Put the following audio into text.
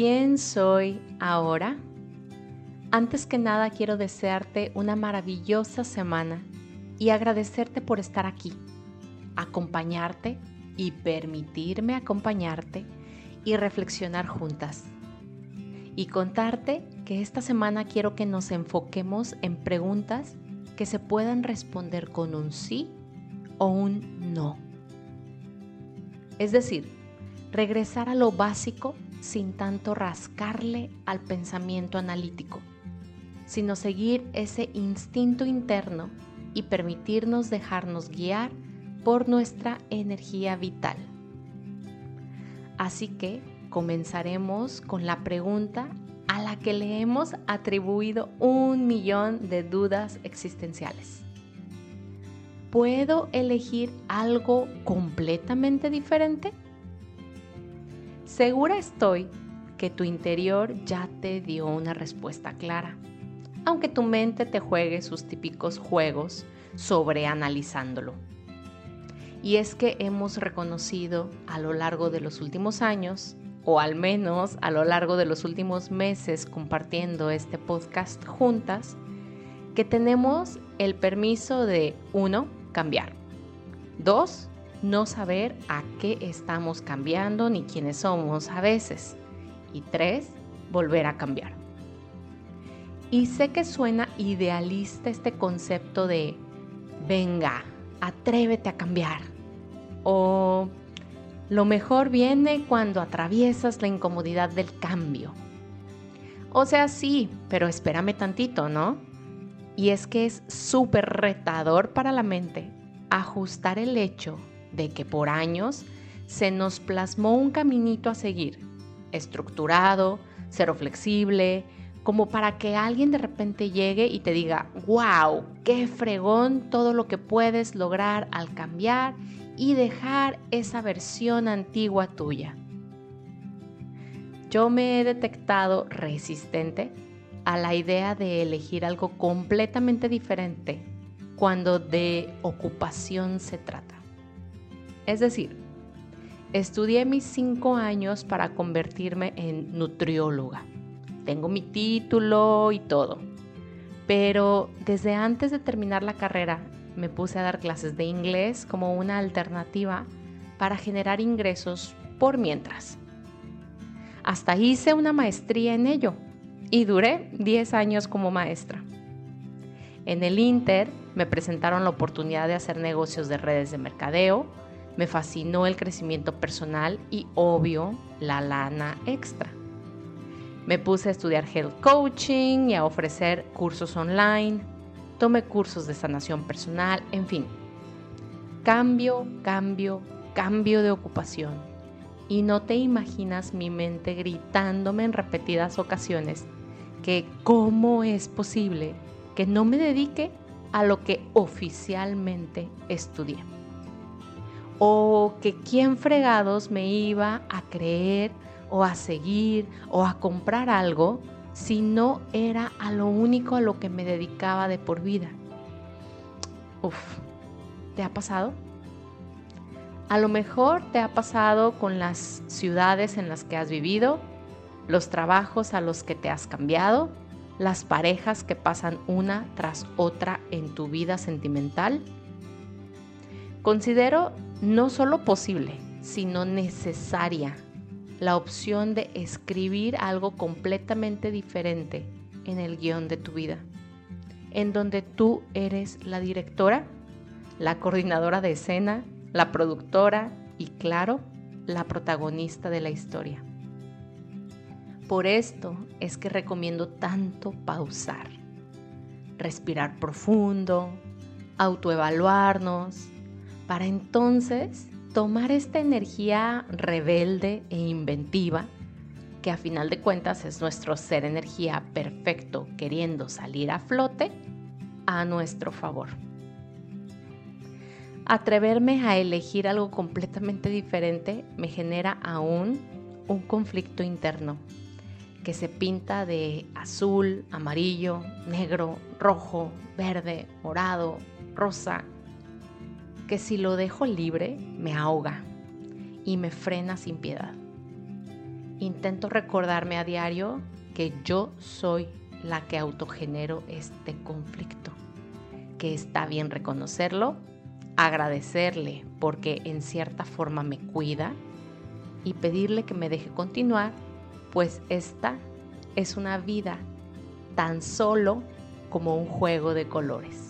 ¿quién soy ahora? Antes que nada quiero desearte una maravillosa semana y agradecerte por estar aquí, acompañarte y permitirme acompañarte y reflexionar juntas. Y contarte que esta semana quiero que nos enfoquemos en preguntas que se puedan responder con un sí o un no. Es decir, regresar a lo básico sin tanto rascarle al pensamiento analítico, sino seguir ese instinto interno y permitirnos dejarnos guiar por nuestra energía vital. Así que comenzaremos con la pregunta a la que le hemos atribuido un millón de dudas existenciales. ¿Puedo elegir algo completamente diferente? Segura estoy que tu interior ya te dio una respuesta clara, aunque tu mente te juegue sus típicos juegos sobre analizándolo. Y es que hemos reconocido a lo largo de los últimos años, o al menos a lo largo de los últimos meses compartiendo este podcast juntas, que tenemos el permiso de, uno, cambiar. Dos, no saber a qué estamos cambiando ni quiénes somos a veces. Y tres, volver a cambiar. Y sé que suena idealista este concepto de, venga, atrévete a cambiar. O lo mejor viene cuando atraviesas la incomodidad del cambio. O sea, sí, pero espérame tantito, ¿no? Y es que es súper retador para la mente ajustar el hecho de que por años se nos plasmó un caminito a seguir, estructurado, cero flexible, como para que alguien de repente llegue y te diga, wow, qué fregón todo lo que puedes lograr al cambiar y dejar esa versión antigua tuya. Yo me he detectado resistente a la idea de elegir algo completamente diferente cuando de ocupación se trata. Es decir, estudié mis cinco años para convertirme en nutrióloga. Tengo mi título y todo. Pero desde antes de terminar la carrera me puse a dar clases de inglés como una alternativa para generar ingresos por mientras. Hasta hice una maestría en ello y duré 10 años como maestra. En el Inter me presentaron la oportunidad de hacer negocios de redes de mercadeo, me fascinó el crecimiento personal y obvio la lana extra. Me puse a estudiar health coaching y a ofrecer cursos online, tomé cursos de sanación personal, en fin. Cambio, cambio, cambio de ocupación. Y no te imaginas mi mente gritándome en repetidas ocasiones que cómo es posible que no me dedique a lo que oficialmente estudié o que quién fregados me iba a creer o a seguir o a comprar algo si no era a lo único a lo que me dedicaba de por vida. Uf, ¿te ha pasado? A lo mejor te ha pasado con las ciudades en las que has vivido, los trabajos a los que te has cambiado, las parejas que pasan una tras otra en tu vida sentimental. Considero no solo posible, sino necesaria la opción de escribir algo completamente diferente en el guion de tu vida, en donde tú eres la directora, la coordinadora de escena, la productora y claro, la protagonista de la historia. Por esto es que recomiendo tanto pausar, respirar profundo, autoevaluarnos, para entonces tomar esta energía rebelde e inventiva, que a final de cuentas es nuestro ser energía perfecto queriendo salir a flote, a nuestro favor. Atreverme a elegir algo completamente diferente me genera aún un conflicto interno que se pinta de azul, amarillo, negro, rojo, verde, morado, rosa, que si lo dejo libre me ahoga y me frena sin piedad. intento recordarme a diario que yo soy la que autogenero este conflicto, que está bien reconocerlo, agradecerle porque en cierta forma me cuida y pedirle que me deje continuar, pues esta es una vida tan solo como un juego de colores.